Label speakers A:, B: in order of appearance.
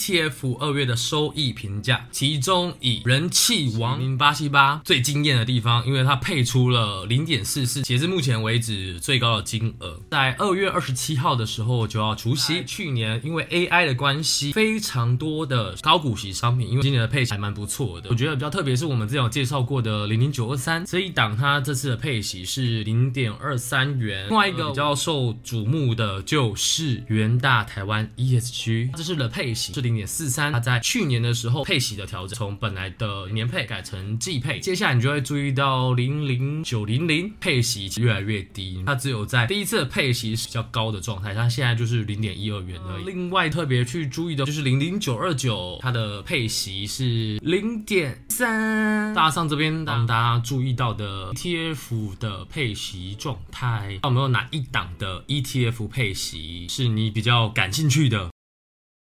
A: ETF 二月的收益评价，其中以人气王零八七八最惊艳的地方，因为它配出了零点四四，截至目前为止最高的金额。在二月二十七号的时候就要除息。去年因为 AI 的关系，非常多的高股息商品，因为今年的配息还蛮不错的。我觉得比较特别是我们之前有介绍过的零零九二三这一档，它这次的配息是零点二三元。另外一个比较受瞩目的就是元大台湾 ESG，这是的配息。是零零点四三，它在去年的时候配息的调整，从本来的年配改成季配。接下来你就会注意到零零九零零配息越来越低，它只有在第一次的配息是比较高的状态，它现在就是零点一二元而已。另外特别去注意的就是零零九二九，它的配息是零点三。大上这边让大家注意到的 ETF 的配息状态，有没有哪一档的 ETF 配息是你比较感兴趣的？